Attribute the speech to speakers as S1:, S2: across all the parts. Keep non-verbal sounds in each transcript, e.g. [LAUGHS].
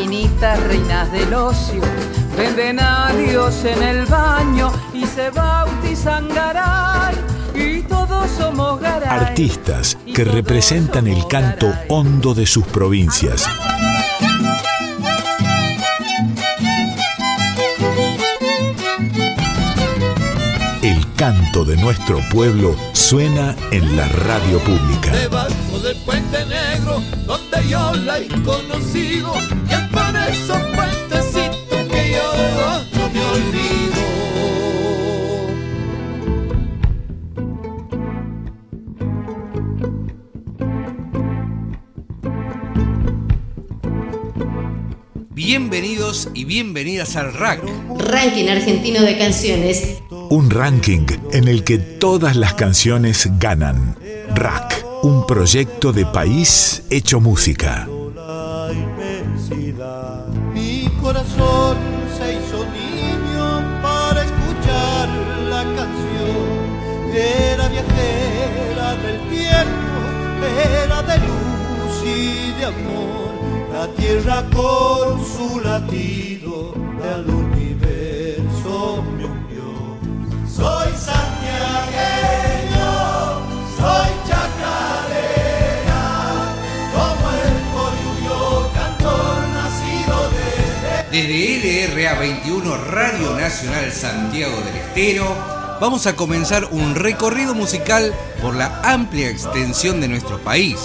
S1: minitas, reinas del ocio, venden a Dios en el baño y se bautizan Garay. Y todos somos Garay.
S2: Artistas que representan el canto
S1: Garay.
S2: hondo de sus provincias. El canto de nuestro pueblo suena en la radio pública.
S3: Debajo del puente negro, yo la he conocido, y es por esos puentecitos que yo no me olvido.
S4: Bienvenidos y bienvenidas al RAC.
S5: Ranking argentino de canciones.
S2: Un ranking en el que todas las canciones ganan. Rack, un proyecto de país hecho música.
S3: Mi corazón se hizo niño para escuchar la canción. Era viajera del tiempo, era de luz y de amor. La tierra con su latido al universo desde
S4: Desde LRA 21 Radio Nacional Santiago del Estero, vamos a comenzar un recorrido musical por la amplia extensión de nuestro país.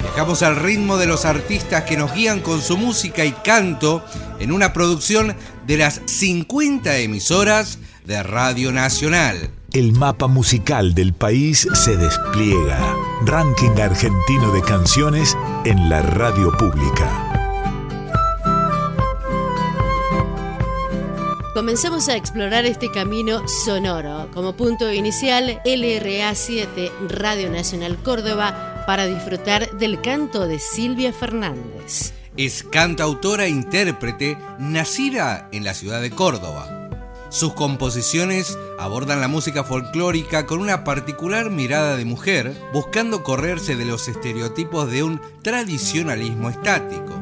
S4: Viajamos al ritmo de los artistas que nos guían con su música y canto en una producción de las 50 emisoras de Radio Nacional.
S2: El mapa musical del país se despliega. Ranking argentino de canciones en la radio pública.
S5: Comenzamos a explorar este camino sonoro. Como punto inicial, LRA 7, Radio Nacional Córdoba, para disfrutar del canto de Silvia Fernández.
S4: Es cantautora e intérprete nacida en la ciudad de Córdoba. Sus composiciones abordan la música folclórica con una particular mirada de mujer, buscando correrse de los estereotipos de un tradicionalismo estático.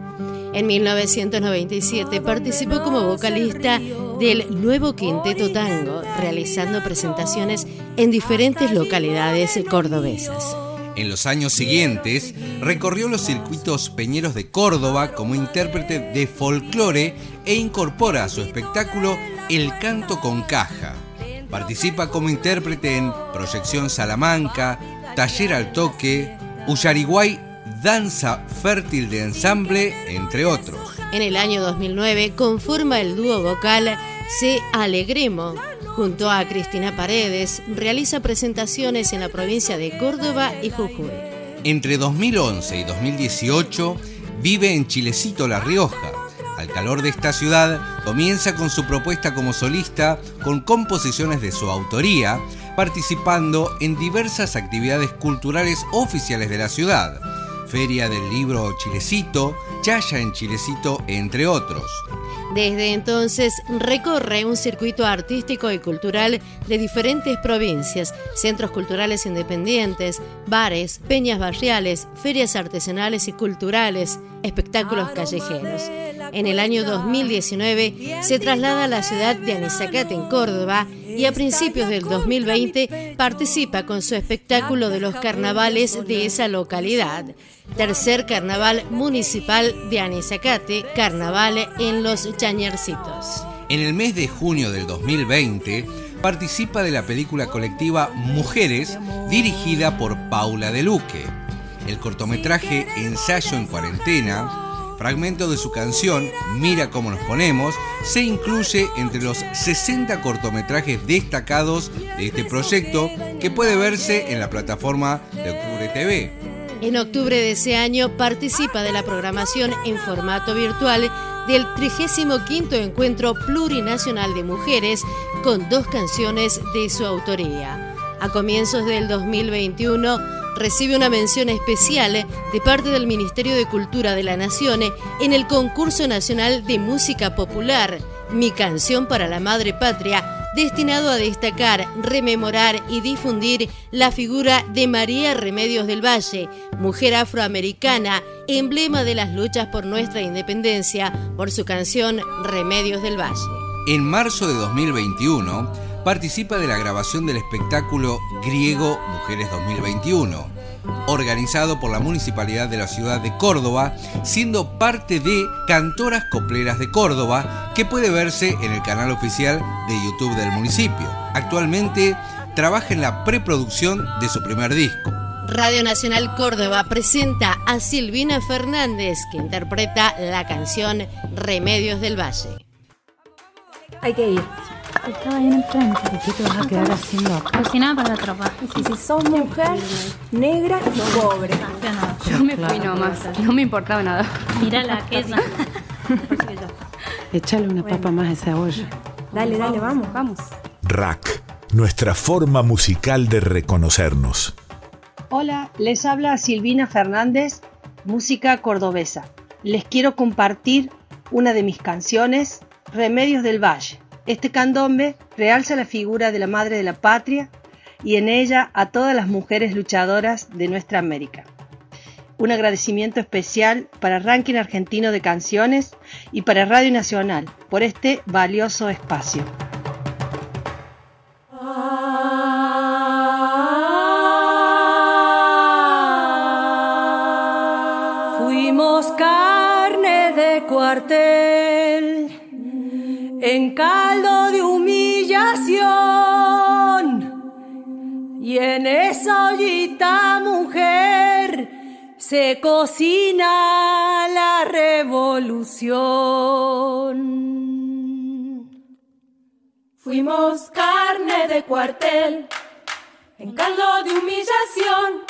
S5: En 1997 participó como vocalista del nuevo Quinteto Tango, realizando presentaciones en diferentes localidades cordobesas.
S4: En los años siguientes, recorrió los circuitos peñeros de Córdoba como intérprete de folclore e incorpora a su espectáculo el canto con caja. Participa como intérprete en Proyección Salamanca, Taller al Toque, Uyariguay Danza Fértil de Ensamble, entre otros.
S5: En el año 2009 conforma el dúo vocal Se Alegremo. Junto a Cristina Paredes, realiza presentaciones en la provincia de Córdoba y Jujuy.
S4: Entre 2011 y 2018 vive en Chilecito, La Rioja. Al calor de esta ciudad, comienza con su propuesta como solista con composiciones de su autoría, participando en diversas actividades culturales oficiales de la ciudad. Feria del Libro Chilecito, Chaya en Chilecito, entre otros.
S5: Desde entonces recorre un circuito artístico y cultural de diferentes provincias, centros culturales independientes, bares, peñas barriales, ferias artesanales y culturales, espectáculos callejeros. En el año 2019 se traslada a la ciudad de Anizacate en Córdoba y a principios del 2020 participa con su espectáculo de los carnavales de esa localidad. Tercer carnaval municipal de Anizacate, carnaval en los Chañercitos.
S4: En el mes de junio del 2020 participa de la película colectiva Mujeres dirigida por Paula De Luque. El cortometraje Ensayo en cuarentena, fragmento de su canción Mira cómo nos ponemos, se incluye entre los 60 cortometrajes destacados de este proyecto que puede verse en la plataforma de Octubre TV.
S5: En octubre de ese año participa de la programación en formato virtual del 35 Encuentro Plurinacional de Mujeres con dos canciones de su autoría. A comienzos del 2021 recibe una mención especial de parte del Ministerio de Cultura de la Nación en el Concurso Nacional de Música Popular, Mi Canción para la Madre Patria, destinado a destacar, rememorar y difundir la figura de María Remedios del Valle, mujer afroamericana, emblema de las luchas por nuestra independencia, por su canción Remedios del Valle.
S4: En marzo de 2021, participa de la grabación del espectáculo griego Mujeres 2021 organizado por la Municipalidad de la ciudad de Córdoba, siendo parte de Cantoras Copleras de Córdoba, que puede verse en el canal oficial de YouTube del municipio. Actualmente trabaja en la preproducción de su primer disco.
S5: Radio Nacional Córdoba presenta a Silvina Fernández, que interpreta la canción Remedios del Valle.
S6: Hay que ir.
S7: Estaba ahí en el frente. ¿Qué te vas a quedar haciendo acá?
S6: Cocinaba para la tropa.
S7: Y si sos mujer, negra y pobre.
S6: Yo me fui nomás. No me importaba nada.
S7: Mira la queso. [LAUGHS] Échale una papa más a esa olla.
S6: Dale, dale, vamos, vamos.
S2: Rack, nuestra forma musical de reconocernos.
S8: Hola, les habla Silvina Fernández, música cordobesa. Les quiero compartir una de mis canciones, Remedios del Valle. Este candombe realza la figura de la Madre de la Patria y en ella a todas las mujeres luchadoras de nuestra América. Un agradecimiento especial para Ranking Argentino de Canciones y para Radio Nacional por este valioso espacio.
S9: Fuimos carne de cuartel en caldo de humillación. Y en esa ollita mujer se cocina la revolución. Fuimos carne de cuartel en caldo de humillación.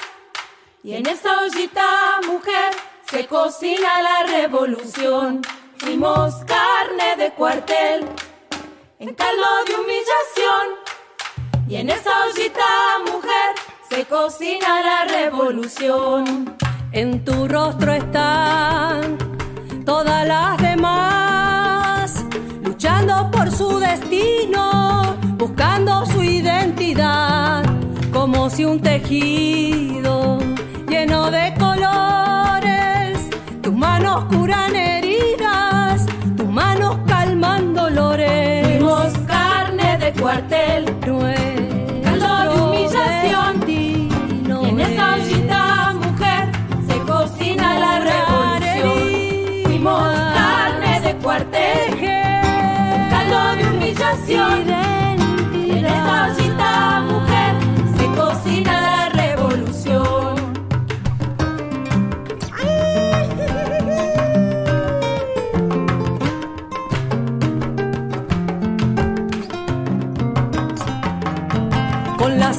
S9: Y en esa ollita mujer se cocina la revolución. Fuimos carne de cuartel, en caldo de humillación. Y en esa ollita, mujer, se cocina la revolución. En tu rostro están todas las demás, luchando por su destino, buscando su identidad, como si un tejido lleno de colores, tus manos curan cuartel, caldo de humillación. En esa ollita, mujer, se cocina la revolución. Fuimos carne de cuartel, caldo de humillación.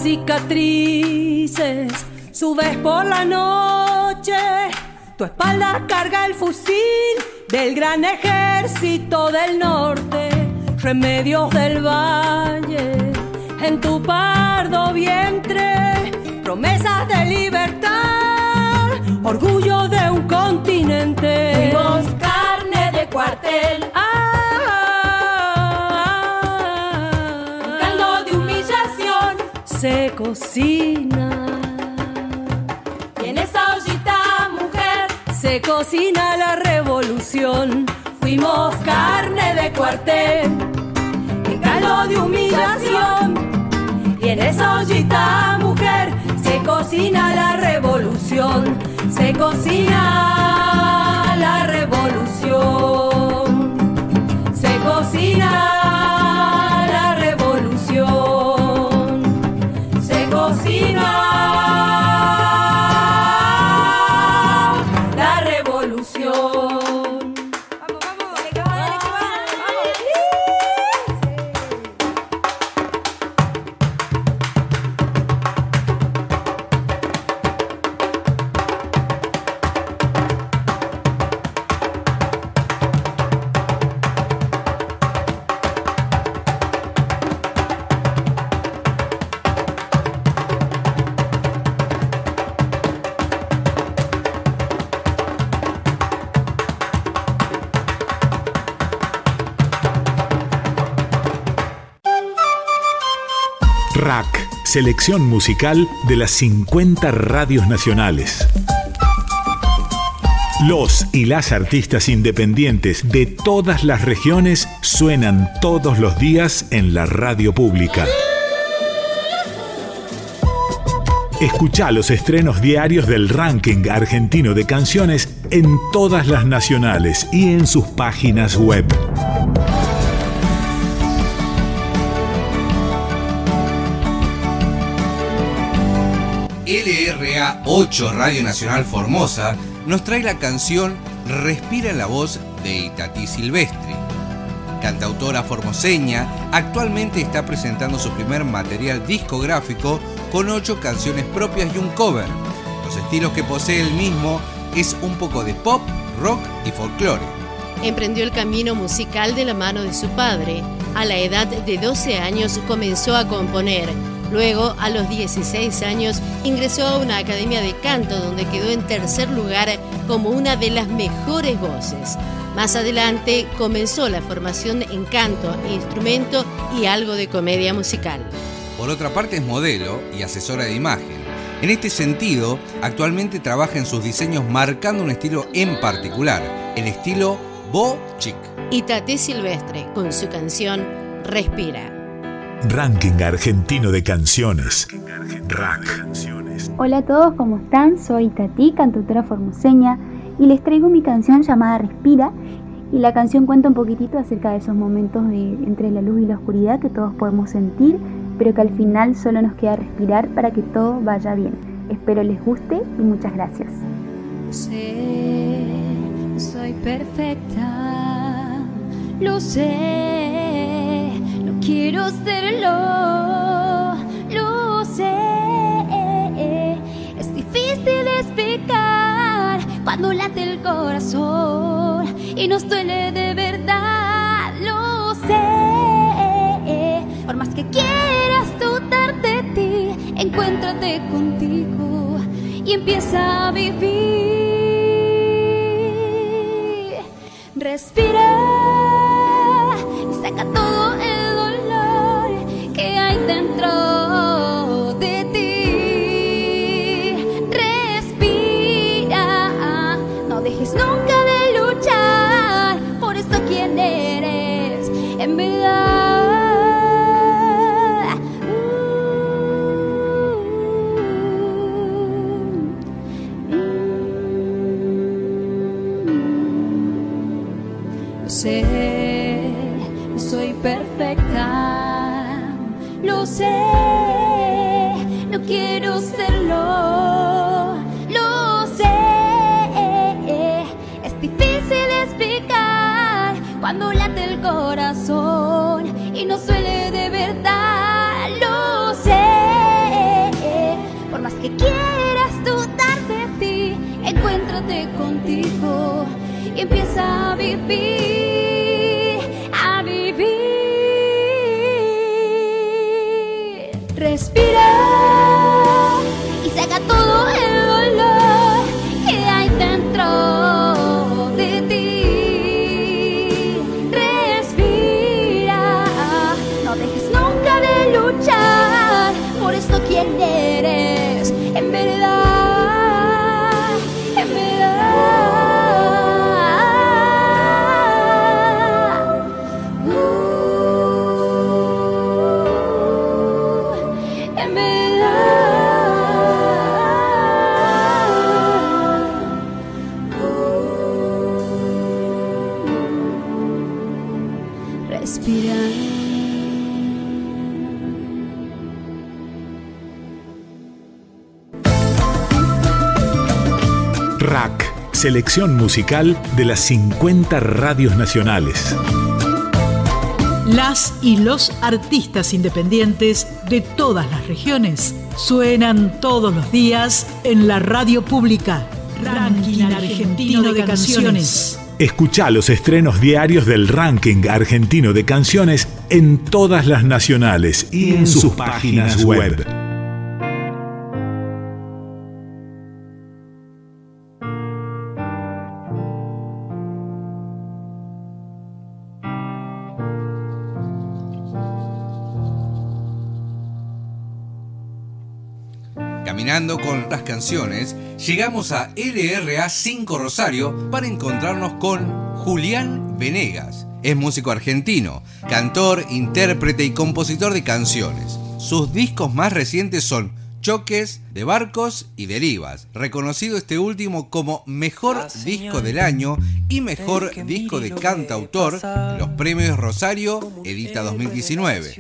S9: Cicatrices, subes por la noche, tu espalda carga el fusil del gran ejército del norte, remedios del valle, en tu pardo vientre, promesas de libertad, orgullo de un continente.
S6: Fuimos carne de cuartel.
S9: Cocina.
S6: Y en esa ollita, mujer,
S9: se cocina la revolución. Fuimos carne de cuartel, en calor de humillación. Y en esa ollita, mujer, se cocina la revolución. Se cocina la revolución. Se cocina.
S2: Rack, selección musical de las 50 radios nacionales. Los y las artistas independientes de todas las regiones suenan todos los días en la radio pública. Escucha los estrenos diarios del ranking argentino de canciones en todas las nacionales y en sus páginas web.
S4: 8 Radio Nacional Formosa nos trae la canción Respira la voz de Itatí Silvestri. Cantautora formoseña, actualmente está presentando su primer material discográfico con ocho canciones propias y un cover. Los estilos que posee el mismo es un poco de pop, rock y folclore.
S5: Emprendió el camino musical de la mano de su padre. A la edad de 12 años comenzó a componer Luego, a los 16 años, ingresó a una academia de canto donde quedó en tercer lugar como una de las mejores voces. Más adelante comenzó la formación en canto, instrumento y algo de comedia musical.
S4: Por otra parte es modelo y asesora de imagen. En este sentido, actualmente trabaja en sus diseños marcando un estilo en particular, el estilo Bo Chic.
S5: Y Tate Silvestre con su canción Respira.
S2: Ranking Argentino de Canciones. Rack.
S10: Hola a todos, ¿cómo están? Soy Tati, cantautora formoseña, y les traigo mi canción llamada Respira. Y la canción cuenta un poquitito acerca de esos momentos de, entre la luz y la oscuridad que todos podemos sentir, pero que al final solo nos queda respirar para que todo vaya bien. Espero les guste y muchas gracias.
S11: Sé, soy perfecta, lo sé quiero serlo, lo sé. Es difícil explicar cuando late el corazón y nos duele de verdad, lo sé. Por más que quieras dudar de ti, encuéntrate contigo y empieza a vivir. Respira dentro y no suele de verdad, lo sé, por más que quieras dudar de ti, encuéntrate contigo y empieza a vivir, a vivir. Respira
S2: selección musical de las 50 radios nacionales.
S12: Las y los artistas independientes de todas las regiones suenan todos los días en la radio pública. Ranking Argentino de Canciones.
S2: Escucha los estrenos diarios del ranking argentino de canciones en todas las nacionales y en sus páginas web.
S4: Con las canciones, llegamos a LRA 5 Rosario para encontrarnos con Julián Venegas. Es músico argentino, cantor, intérprete y compositor de canciones. Sus discos más recientes son Choques de Barcos y Derivas, reconocido este último como Mejor Disco del Año y Mejor Disco de Cantautor en los Premios Rosario Edita 2019.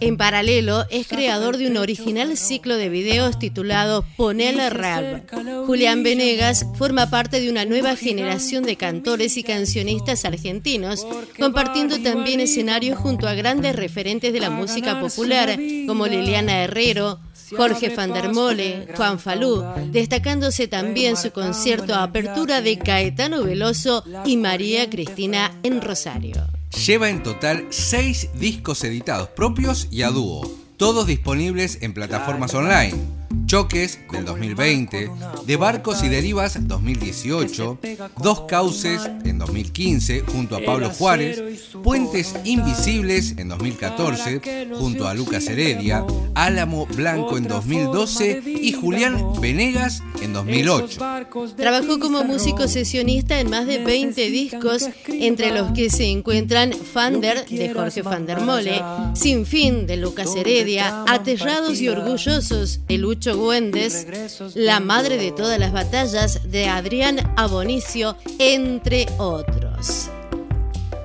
S5: En paralelo, es creador de un original ciclo de videos titulado Ponele Rap. Julián Venegas forma parte de una nueva generación de cantores y cancionistas argentinos, compartiendo también escenarios junto a grandes referentes de la música popular como Liliana Herrero, Jorge van der Mole, Juan Falú, destacándose también su concierto a apertura de Caetano Veloso y María Cristina en Rosario.
S4: Lleva en total seis discos editados propios y a dúo, todos disponibles en plataformas online. Choques del 2020, De Barcos y Derivas 2018, Dos Cauces en 2015 junto a Pablo Juárez, Puentes Invisibles en 2014 junto a Lucas Heredia, Álamo Blanco en 2012 y Julián Venegas en 2008.
S5: Trabajó como músico sesionista en más de 20 discos, entre los que se encuentran Fander de Jorge van der Mole, Sin Fin de Lucas Heredia, Aterrados y Orgullosos de Lucho Güendes, La Madre de todas las batallas de Adrián Abonicio, entre otros.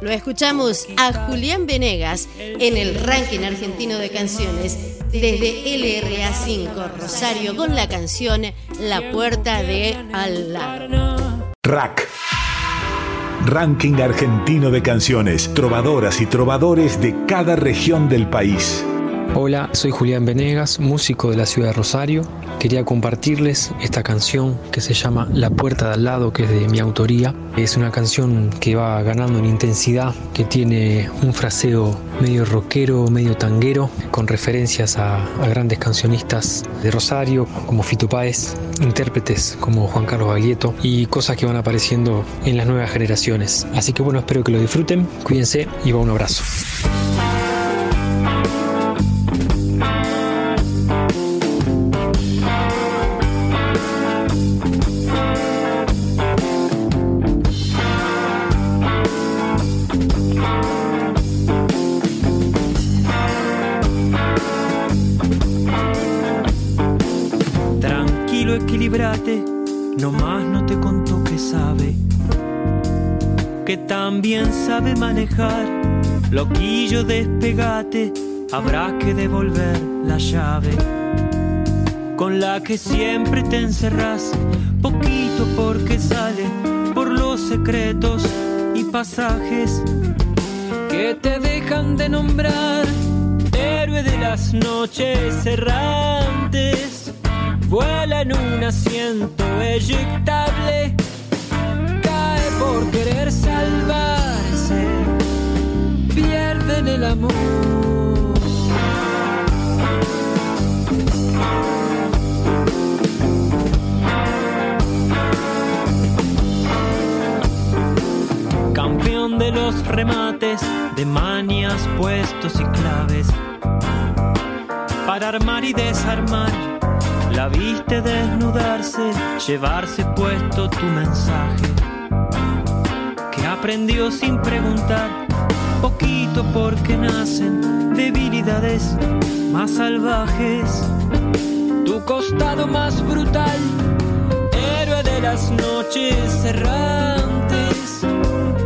S5: Lo escuchamos a Julián Venegas en el ranking argentino de canciones desde LRA 5 Rosario con la canción La Puerta de Al lado.
S2: Rack. Ranking argentino de canciones, trovadoras y trovadores de cada región del país.
S13: Hola, soy Julián Venegas, músico de la ciudad de Rosario. Quería compartirles esta canción que se llama La puerta de al lado, que es de mi autoría. Es una canción que va ganando en intensidad, que tiene un fraseo medio rockero, medio tanguero, con referencias a, grandes cancionistas de Rosario, como Fito Páez, intérpretes como Juan Carlos Baglietto y cosas que van apareciendo en las nuevas generaciones. Así que bueno, espero que lo disfruten, cuídense y va un abrazo.
S14: Sabe manejar. Loquillo, despegate, habrá que devolver la llave. Con la que siempre te encerrás, poquito porque sale por los secretos y pasajes que te dejan de nombrar. Héroe de las noches errantes, vuela en un asiento eyectable, cae por querer pierde en el amor. Campeón de los remates, de manias, puestos y claves. Para armar y desarmar, la viste desnudarse, llevarse puesto tu mensaje. Que aprendió sin preguntar, poquito porque nacen debilidades más salvajes. Tu costado más brutal, héroe de las noches errantes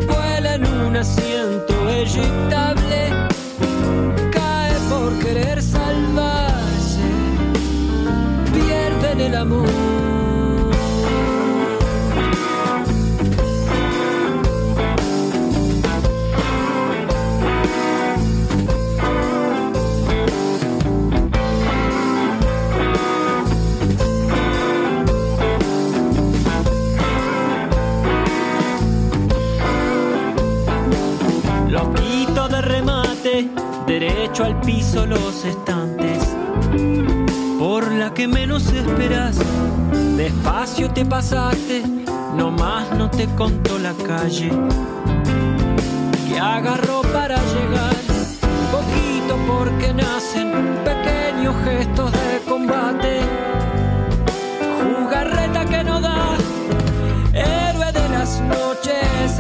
S14: vuela en un asiento eyectable, cae por querer salvarse, pierde el amor. derecho al piso los estantes. Por la que menos esperas, despacio te pasaste, nomás no te contó la calle. Que agarró para llegar, poquito porque nacen pequeños gestos de combate. Jugarreta que no da, héroe de las noches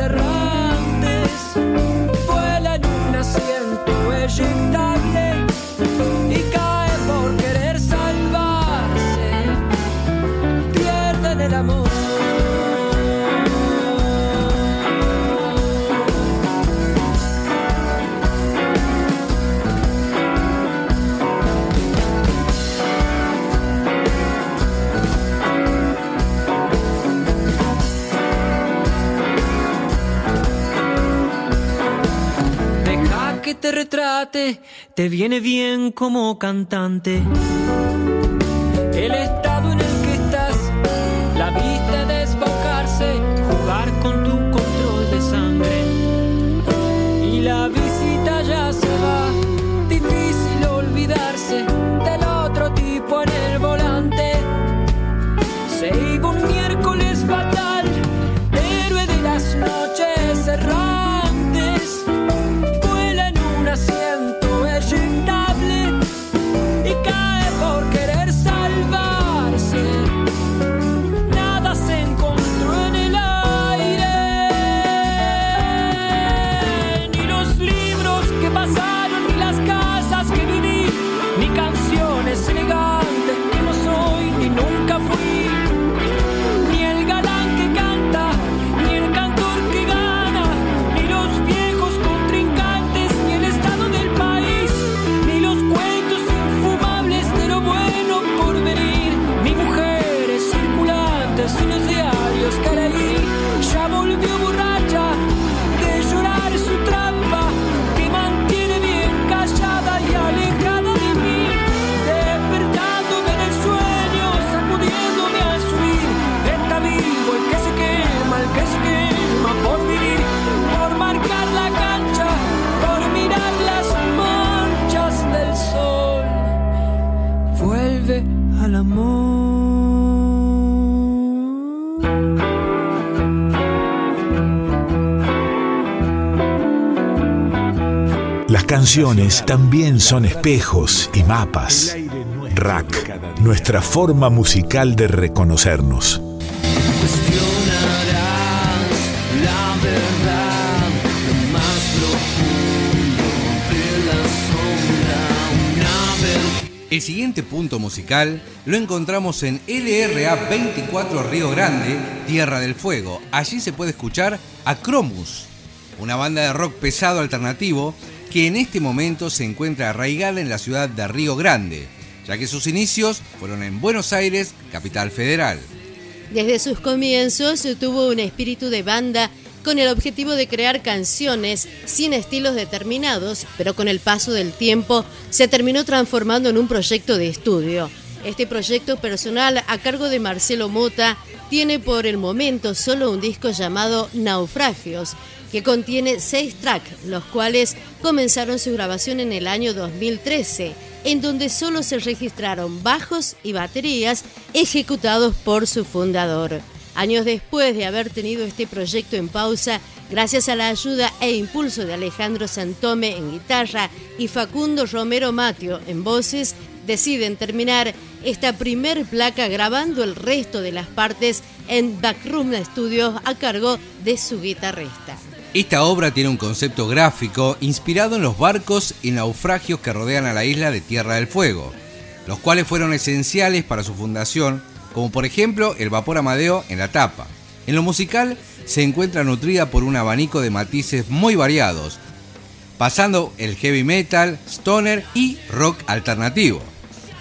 S14: te viene bien
S15: como cantante. También son espejos y mapas. Rack, nuestra forma musical de reconocernos.
S4: El siguiente punto musical lo encontramos en LRA 24 Río Grande, Tierra del Fuego. Allí se puede escuchar a Cromus, una banda de rock pesado alternativo que en este momento se encuentra arraigada en la ciudad de Río Grande, ya que sus inicios fueron en Buenos Aires, capital federal.
S5: Desde sus comienzos tuvo un espíritu de banda con el objetivo de crear canciones sin estilos determinados, pero con el paso del tiempo se terminó transformando en un proyecto de estudio. Este proyecto personal a cargo de Marcelo Mota tiene por el momento solo un disco llamado Naufragios, que contiene seis tracks, los cuales comenzaron su grabación en el año 2013, en donde solo se registraron bajos y baterías ejecutados por su fundador. Años después de haber tenido este proyecto en pausa, gracias a la ayuda e impulso de Alejandro Santome en guitarra y Facundo Romero Matio en voces, deciden terminar esta primer placa grabando el resto de las partes en Backroom Studios a cargo de su guitarrista.
S4: Esta obra tiene un concepto gráfico inspirado en los barcos y naufragios que rodean a la isla de Tierra del Fuego, los cuales fueron esenciales para su fundación, como por ejemplo el vapor Amadeo en la tapa. En lo musical se encuentra nutrida por un abanico de matices muy variados, pasando el heavy metal, stoner y rock alternativo.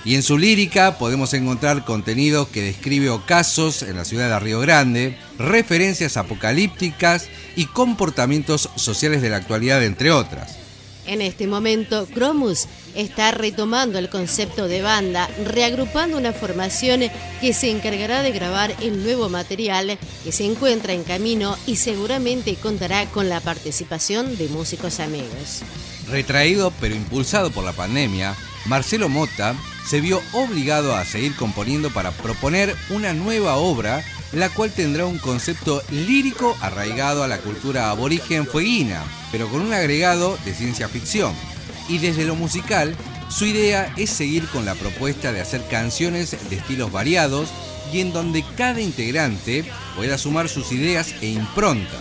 S4: Y en su lírica podemos encontrar contenido que describe ocasos en la ciudad de Río Grande, referencias apocalípticas y comportamientos sociales de la actualidad, entre otras.
S5: En este momento, Cromus está retomando el concepto de banda, reagrupando una formación que se encargará de grabar el nuevo material que se encuentra en camino y seguramente contará con la participación de músicos amigos.
S4: Retraído pero impulsado por la pandemia, Marcelo Mota se vio obligado a seguir componiendo para proponer una nueva obra, la cual tendrá un concepto lírico arraigado a la cultura aborigen fueguina, pero con un agregado de ciencia ficción. Y desde lo musical, su idea es seguir con la propuesta de hacer canciones de estilos variados y en donde cada integrante pueda sumar sus ideas e impronta,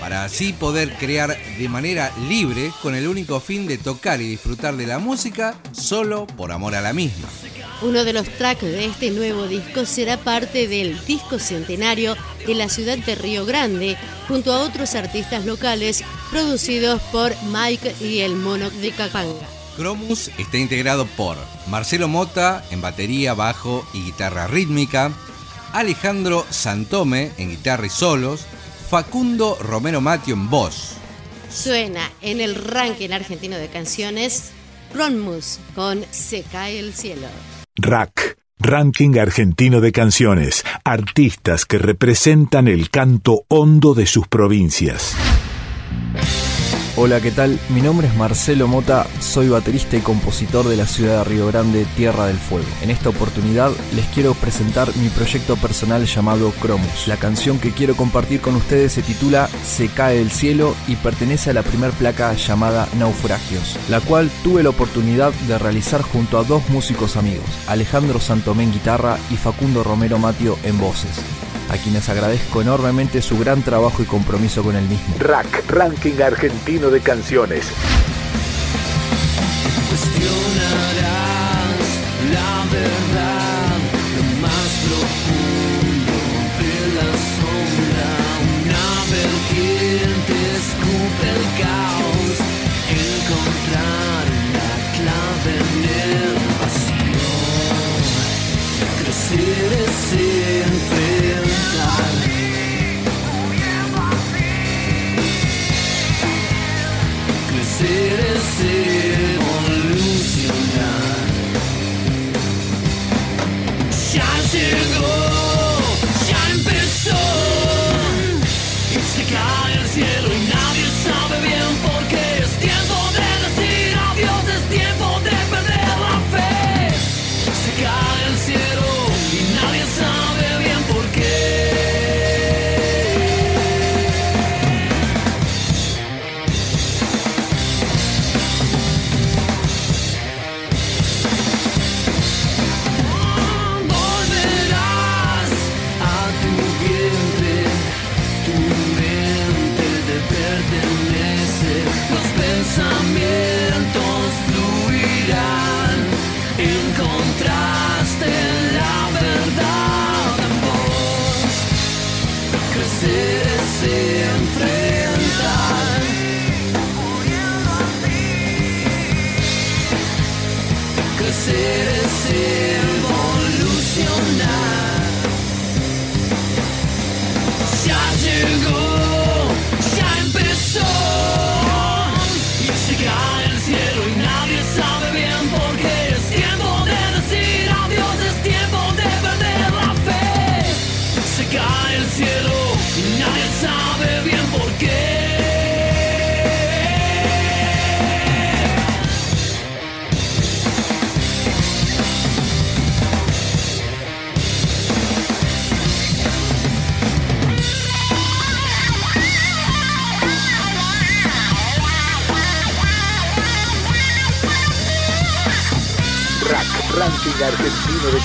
S4: para así poder crear de manera libre con el único fin de tocar y disfrutar de la música solo por amor a la misma.
S5: Uno de los tracks de este nuevo disco será parte del disco centenario de la ciudad de Río Grande, junto a otros artistas locales producidos por Mike y el Mono de Capanga.
S4: Cromus está integrado por Marcelo Mota en batería, bajo y guitarra rítmica, Alejandro Santome en guitarra y solos, Facundo Romero Matio en voz.
S5: Suena en el ranking argentino de canciones Cromus con Se cae el cielo.
S2: Rack, Ranking Argentino de Canciones, artistas que representan el canto hondo de sus provincias.
S16: Hola, ¿qué tal? Mi nombre es Marcelo Mota, soy baterista y compositor de la ciudad de Río Grande, Tierra del Fuego. En esta oportunidad les quiero presentar mi proyecto personal llamado Cromus. La canción que quiero compartir con ustedes se titula Se cae el cielo y pertenece a la primer placa llamada Naufragios, la cual tuve la oportunidad de realizar junto a dos músicos amigos, Alejandro Santomé en guitarra y Facundo Romero Matio en voces a quienes agradezco enormemente su gran trabajo y compromiso con el mismo.
S2: Rack, Ranking Argentino de Canciones.
S3: Cuestionarás la verdad, el cielo y nadie sabe bien por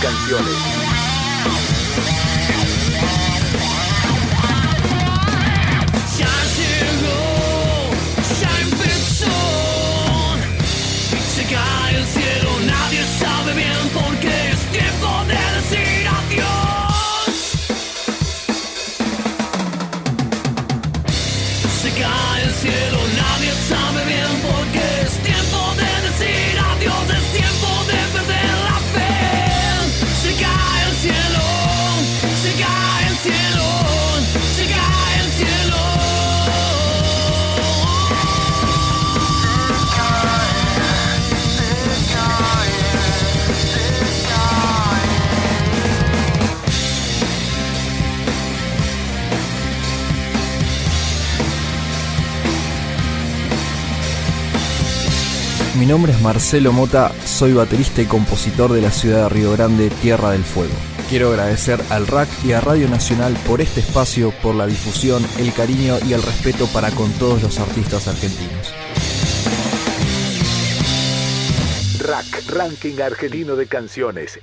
S2: Canciones.
S16: Marcelo Mota, soy baterista y compositor de la ciudad de Río Grande, Tierra del Fuego. Quiero agradecer al RAC y a Radio Nacional por este espacio, por la difusión, el cariño y el respeto para con todos los artistas argentinos.
S2: Rack, Ranking Argentino de Canciones.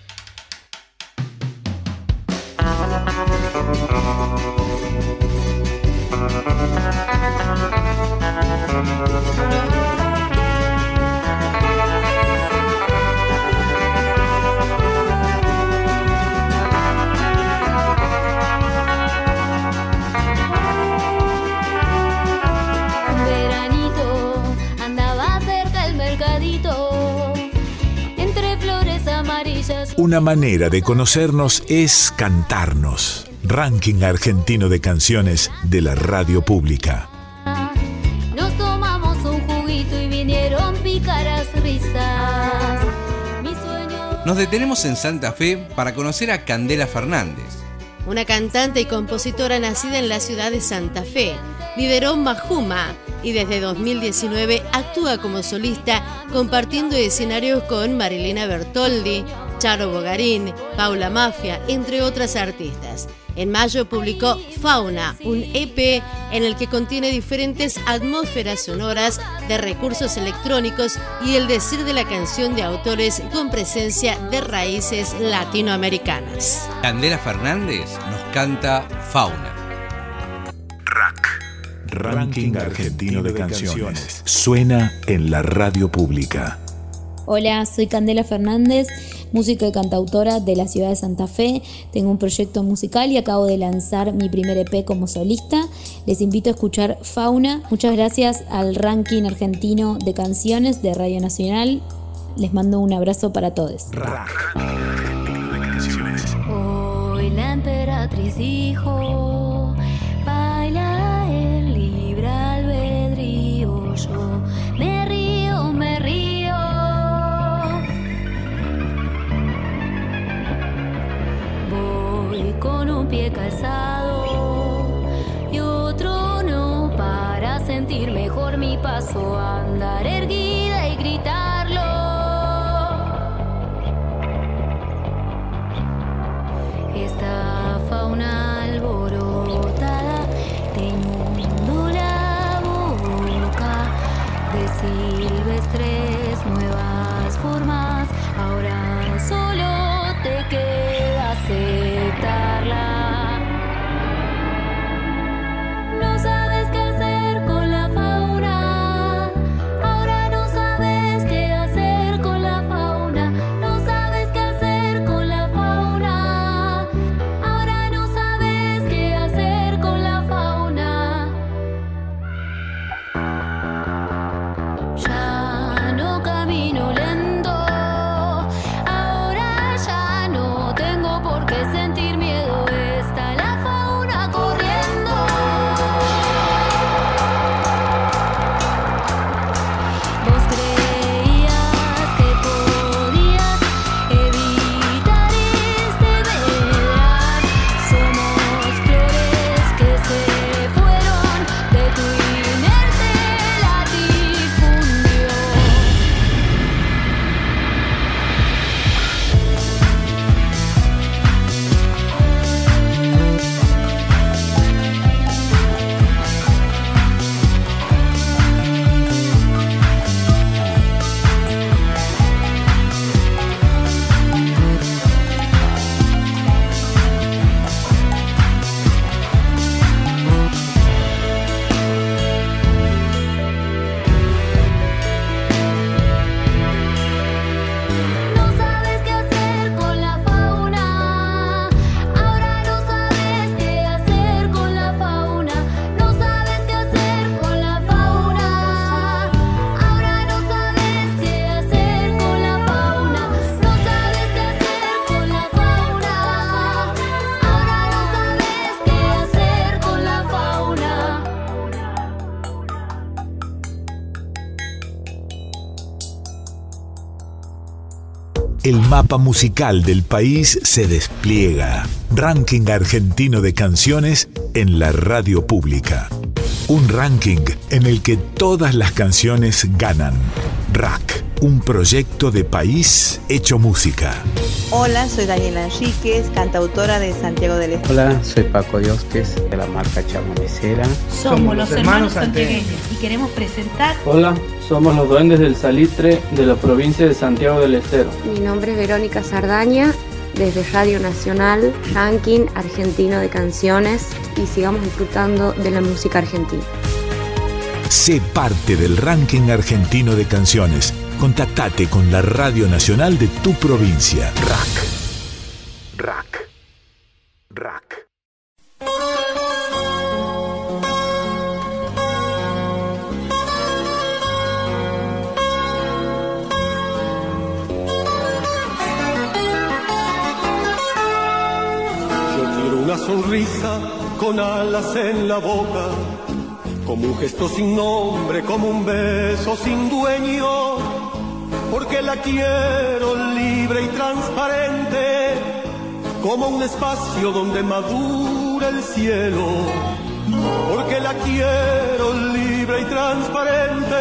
S2: Una manera de conocernos es cantarnos. Ranking argentino de canciones de la radio pública.
S11: Nos tomamos un juguito y vinieron pícaras risas. Mi sueño.
S4: Nos detenemos en Santa Fe para conocer a Candela Fernández.
S5: Una cantante y compositora nacida en la ciudad de Santa Fe. Lideró Majuma y desde 2019 actúa como solista compartiendo escenarios con Marilena Bertoldi, Charo Bogarín, Paula Mafia, entre otras artistas. En mayo publicó Fauna, un EP en el que contiene diferentes atmósferas sonoras de recursos electrónicos y el decir de la canción de autores con presencia de raíces latinoamericanas.
S4: Candela Fernández nos canta Fauna.
S2: Ranking argentino de canciones. Suena en la radio pública.
S17: Hola, soy Candela Fernández, música y cantautora de la ciudad de Santa Fe. Tengo un proyecto musical y acabo de lanzar mi primer EP como solista. Les invito a escuchar Fauna. Muchas gracias al ranking argentino de canciones de Radio Nacional. Les mando un abrazo para todos.
S11: Hoy la emperatriz dijo, pie calzado y otro no para sentir mejor mi paso, andar erguida y gritarlo. Esta fauna alborotada te inundó la boca de silvestres nuevas formas. Ahora solo
S2: El mapa musical del país se despliega. Ranking argentino de canciones en la radio pública. Un ranking en el que todas las canciones ganan. Rack, un proyecto de país hecho música.
S7: Hola, soy Daniela Enríquez, cantautora de Santiago del Estero.
S18: Hola, soy Paco Diosques de la marca Chamonicera.
S19: Somos los hermanos santiagueños y queremos presentar
S20: Hola, somos los duendes del salitre de la provincia de Santiago del Estero.
S6: Mi nombre es Verónica Sardaña, desde Radio Nacional, ranking argentino de canciones y sigamos disfrutando de la música argentina.
S2: Sé parte del ranking argentino de canciones. Contactate con la Radio Nacional de tu provincia. Rack. Rack. Rack.
S21: Quiero una sonrisa con alas en la boca, como un gesto sin nombre, como un beso sin dueño, porque la quiero libre y transparente, como un espacio donde madura el cielo, porque la quiero libre y transparente.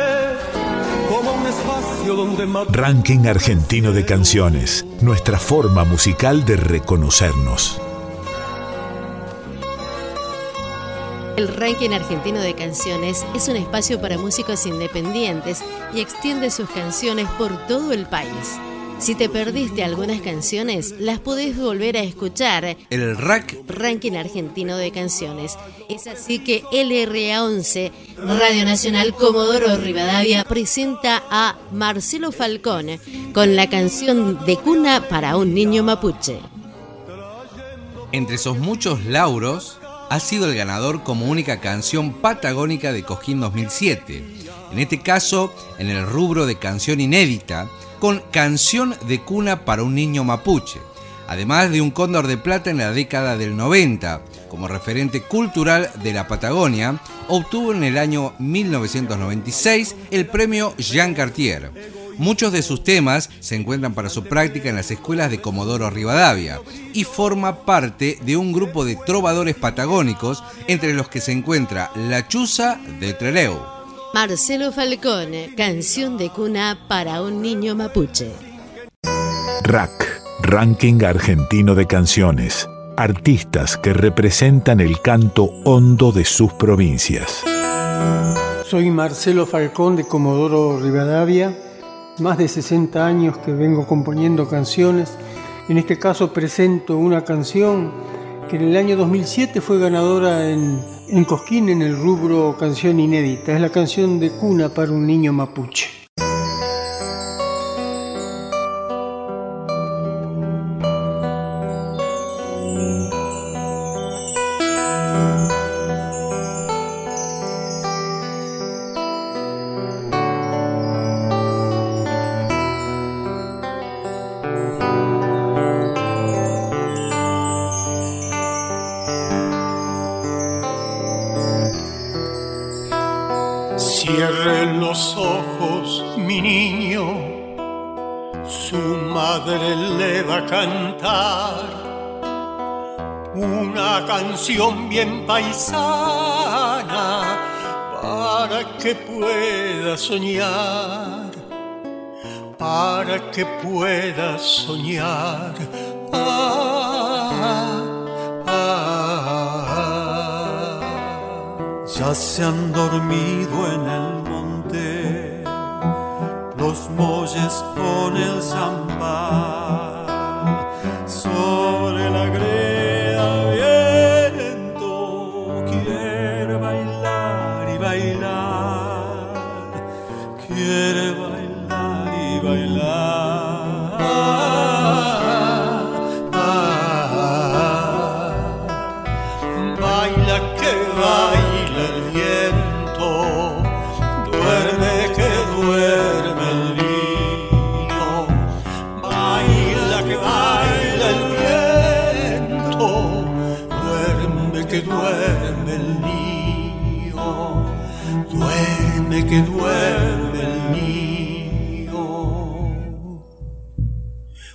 S21: Como un espacio donde
S2: Ranking argentino de canciones, nuestra forma musical de reconocernos.
S5: El ranking argentino de canciones es un espacio para músicos independientes y extiende sus canciones por todo el país. Si te perdiste algunas canciones, las podés volver a escuchar.
S4: El RAC
S5: Ranking Argentino de Canciones. Es así que LRA11, Radio Nacional Comodoro Rivadavia, presenta a Marcelo Falcón con la canción de cuna para un niño mapuche.
S4: Entre esos muchos lauros, ha sido el ganador como única canción patagónica de Cosquín 2007. En este caso, en el rubro de canción inédita, con Canción de Cuna para un Niño Mapuche, además de un Cóndor de Plata en la década del 90. Como referente cultural de la Patagonia, obtuvo en el año 1996 el premio Jean Cartier. Muchos de sus temas se encuentran para su práctica en las escuelas de Comodoro Rivadavia y forma parte de un grupo de trovadores patagónicos entre los que se encuentra La Chuza de Treleu.
S5: Marcelo Falcón, canción de cuna para un niño mapuche.
S2: RAC, Ranking Argentino de Canciones. Artistas que representan el canto hondo de sus provincias.
S22: Soy Marcelo Falcón de Comodoro Rivadavia más de 60 años que vengo componiendo canciones. En este caso presento una canción que en el año 2007 fue ganadora en, en Cosquín en el rubro canción inédita. Es la canción de cuna para un niño mapuche.
S21: Bien paisana para que pueda soñar, para que pueda soñar. Ah,
S23: Ya se han dormido en el monte los molles con el
S21: que duerme el niño.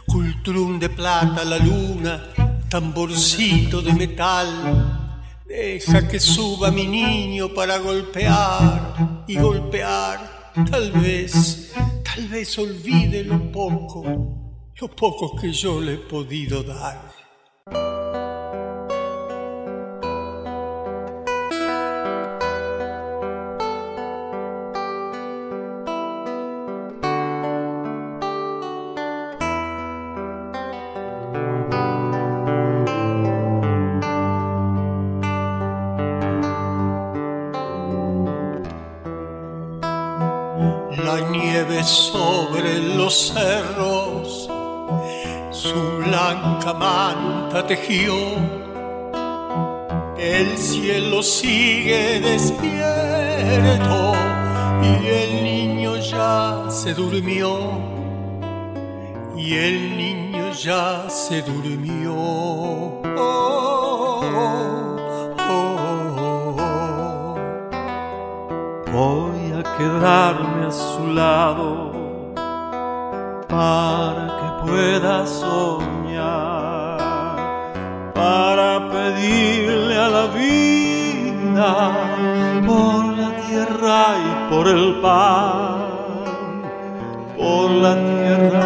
S21: Cultrum de plata la luna, tamborcito de metal. Deja que suba mi niño para golpear y golpear. Tal vez, tal vez olvide lo poco, lo poco que yo le he podido dar. blanca manta tejió, el cielo sigue despierto y el niño ya se durmió, y el niño ya se durmió. Oh, oh, oh. Voy a quedarme a su lado para que pueda soñar para pedirle a la vida por la tierra y por el pan, por la tierra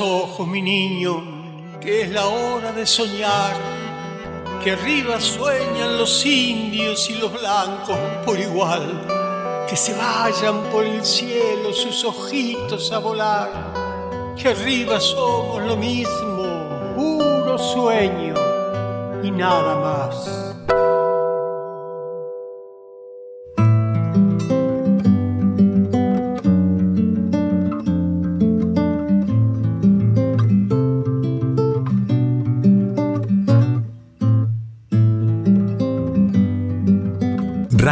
S21: ojos, mi niño, que es la hora de soñar que arriba sueñan los indios y los blancos por igual, que se vayan por el cielo sus ojitos a volar, que arriba somos lo mismo, puro sueño y nada más.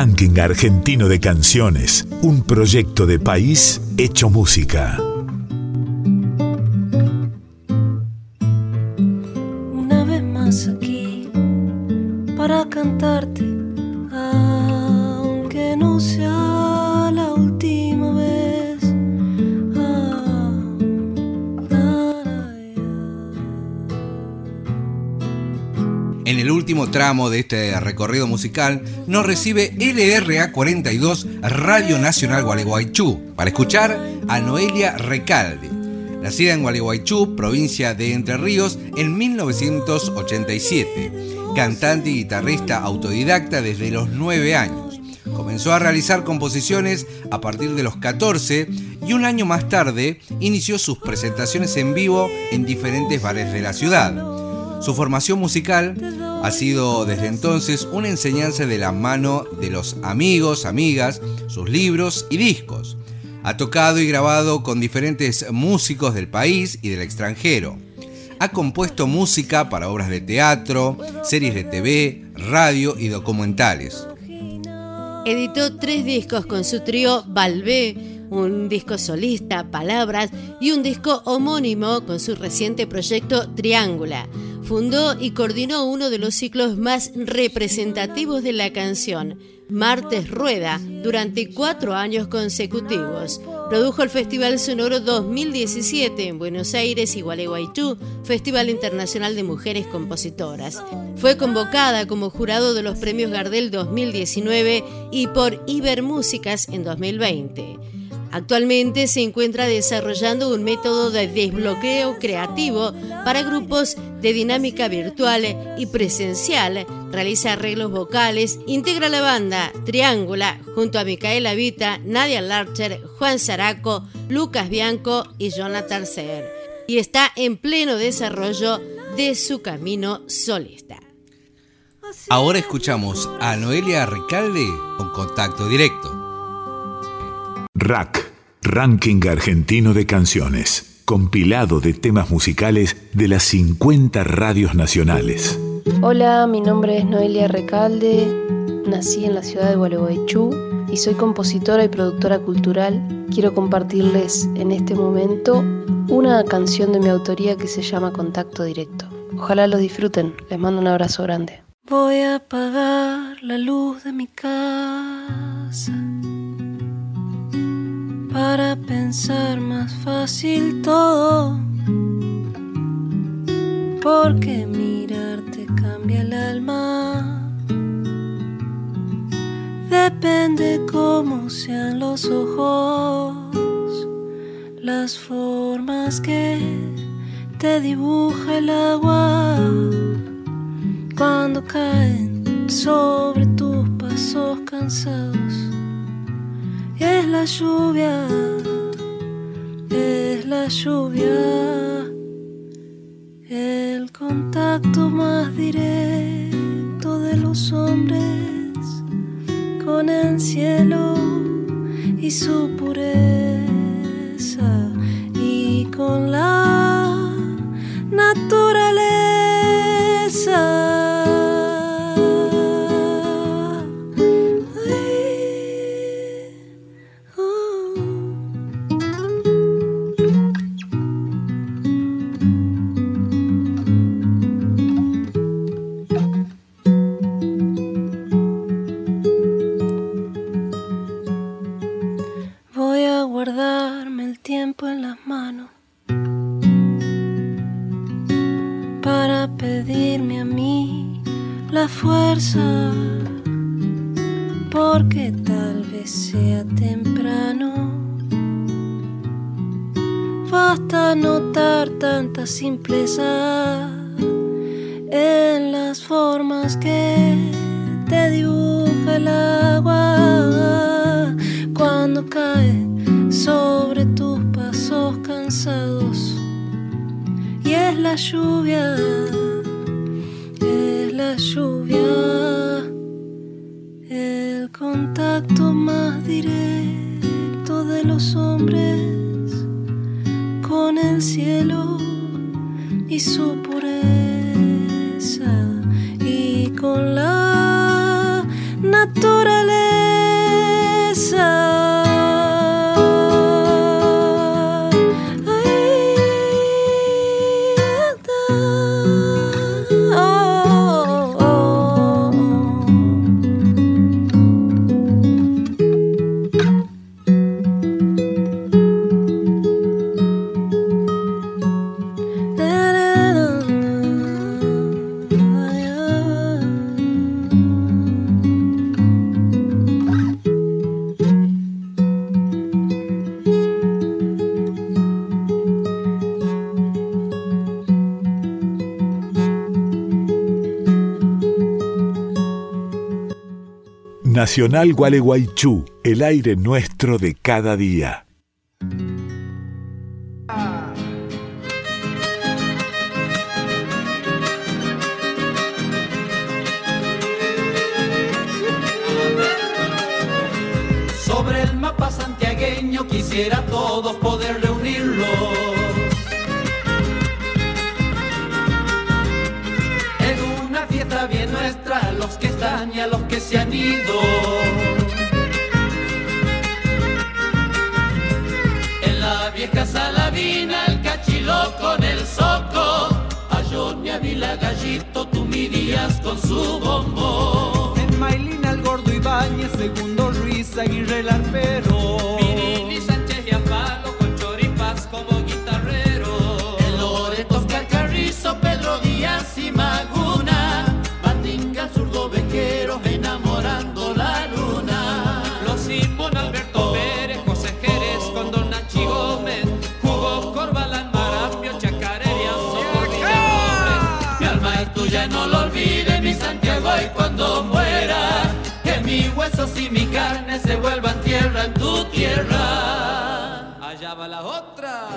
S2: Ranking Argentino de Canciones, un proyecto de país hecho música.
S24: Una vez más aquí para cantarte, aunque no sea la última vez. Ah,
S4: En el último tramo de este recorrido musical nos recibe LRA 42 Radio Nacional Gualeguaychú para escuchar a Noelia Recalde. Nacida en Gualeguaychú, provincia de Entre Ríos, en 1987. Cantante y guitarrista autodidacta desde los 9 años. Comenzó a realizar composiciones a partir de los 14 y un año más tarde inició sus presentaciones en vivo en diferentes bares de la ciudad. Su formación musical ha sido desde entonces una enseñanza de la mano de los amigos, amigas, sus libros y discos. Ha tocado y grabado con diferentes músicos del país y del extranjero. Ha compuesto música para obras de teatro, series de TV, radio y documentales.
S5: Editó tres discos con su trío Balbé, un disco solista, Palabras, y un disco homónimo con su reciente proyecto Triángula. Fundó y coordinó uno de los ciclos más representativos de la canción, Martes Rueda, durante cuatro años consecutivos. Produjo el Festival Sonoro 2017 en Buenos Aires y Gualeguaychú, Festival Internacional de Mujeres Compositoras. Fue convocada como jurado de los Premios Gardel 2019 y por Ibermúsicas en 2020. Actualmente se encuentra desarrollando un método de desbloqueo creativo para grupos de dinámica virtual y presencial. Realiza arreglos vocales, integra la banda Triángula junto a Micaela Vita, Nadia Larcher, Juan Zaraco, Lucas Bianco y Jonathan Ser. Y está en pleno desarrollo de su camino solista.
S4: Ahora escuchamos a Noelia Recalde con contacto directo.
S2: Rack, Ranking Argentino de Canciones, compilado de temas musicales de las 50 radios nacionales.
S6: Hola, mi nombre es Noelia Recalde, nací en la ciudad de Gualeguaychú y soy compositora y productora cultural. Quiero compartirles en este momento una canción de mi autoría que se llama Contacto Directo. Ojalá lo disfruten, les mando un abrazo grande.
S24: Voy a apagar la luz de mi casa para pensar más fácil todo. Porque mirarte cambia el alma. Depende cómo sean los ojos, las formas que te dibuja el agua cuando caen sobre tus pasos cansados. Es la lluvia, es la lluvia, el contacto más directo de los hombres con el cielo y su pureza y con la naturaleza.
S2: Nacional Gualeguaychú, el aire nuestro de cada día.
S25: Se han ido. En la vieja salavina, el cachilo con el soco. A Johnny Avila Gallito tú mirías con su bombo. Mi Santiago, y cuando muera, que mis huesos y mi carne se vuelvan tierra en tu tierra. Allá va la otra.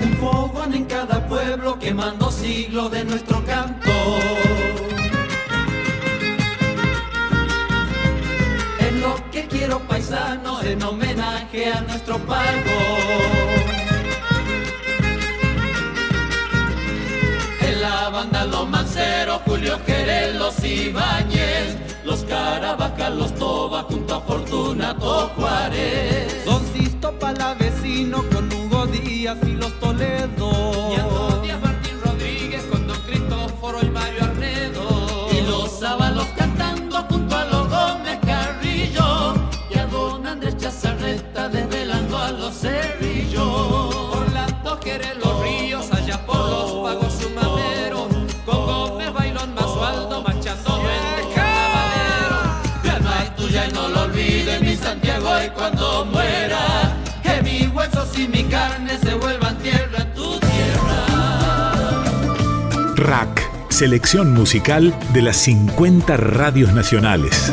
S25: Un fogón en cada pueblo quemando siglos de nuestro canto. Lo que quiero paisanos en homenaje a nuestro pago. En la banda Los Manceros, Julio Jerez, Los Ibáñez, Los Caravaca, Los Toba, junto a Fortunato Juárez.
S1: Don Sisto Palavecino con Hugo Díaz y los Toledo.
S25: Chazarreta desvelando a los Cerrillos. Orlando Jerez, Los Ríos, allá por los pagos su mamero. Con Gómez Bailón, Masualdo, Machando en carnavalero. Alma es tuya y no lo olvides, mi Santiago, y cuando muera. Que mis huesos y mi carne se vuelvan tierra en tu tierra.
S2: Rack, selección musical de las 50 radios nacionales.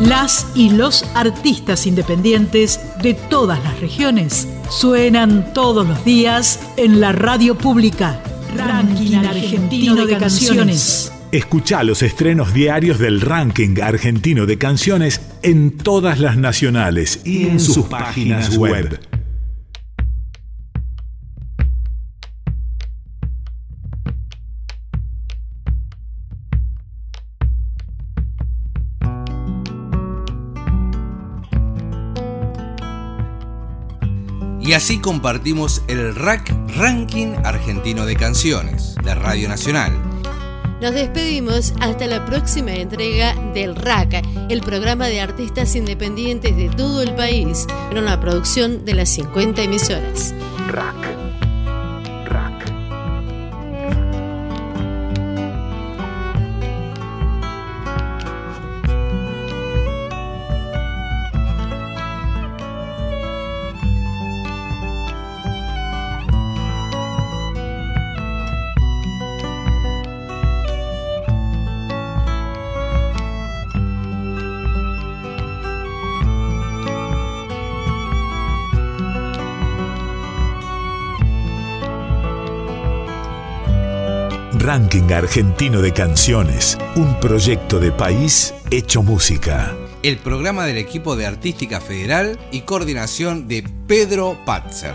S12: Las y los artistas independientes de todas las regiones suenan todos los días en la radio pública. Ranking Argentino de Canciones.
S2: Escucha los estrenos diarios del ranking argentino de canciones en todas las nacionales y en sus páginas web.
S4: Y así compartimos el RAC Ranking Argentino de Canciones de Radio Nacional.
S5: Nos despedimos hasta la próxima entrega del RAC, el programa de artistas independientes de todo el país, en una producción de las 50 emisoras.
S2: RAC. Ranking Argentino de Canciones, un proyecto de país hecho música.
S4: El programa del equipo de Artística Federal y coordinación de Pedro Patzer.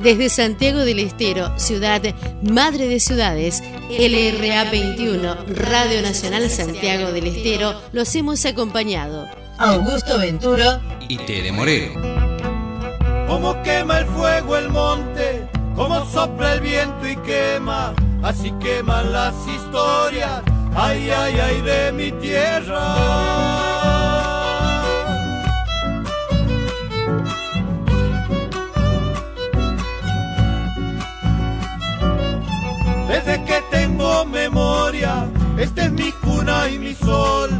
S5: Desde Santiago del Estero, ciudad madre de ciudades, LRA 21, Radio Nacional Santiago del Estero, los hemos acompañado. Augusto Venturo
S4: y Tere Moreno.
S23: Como quema el fuego el monte, como sopla el viento y quema así queman las historias, ay, ay, ay, de mi tierra. Desde que tengo memoria, esta es mi cuna y mi sol,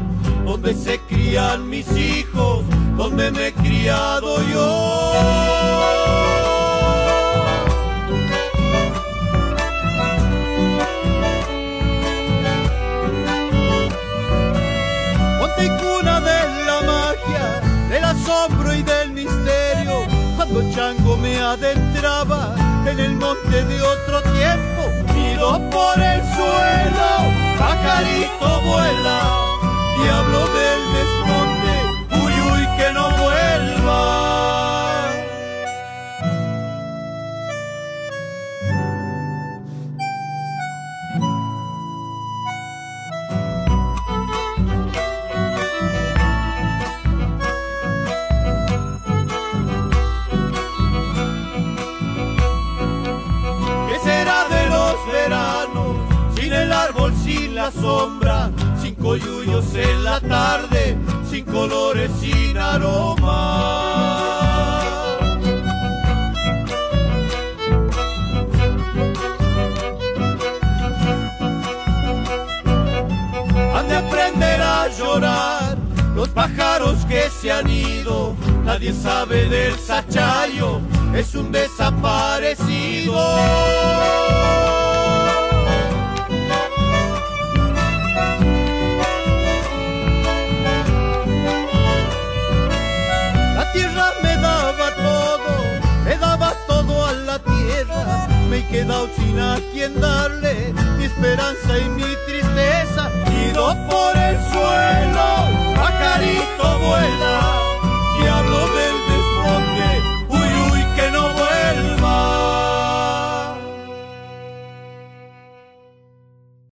S23: donde se crían mis hijos, donde me he criado yo. Adentraba en el monte de otro tiempo, miro por el suelo, pajarito vuela, diablo del desmonte, uy, uy, que no vuelva. La sombra, sin coyullos en la tarde, sin colores, sin aroma. Han de aprender a llorar los pájaros que se han ido, nadie sabe del sachayo, es un desaparecido. me he quedado sin a quien darle mi esperanza y mi tristeza. Ido por el suelo, pajarito vuela, y hablo del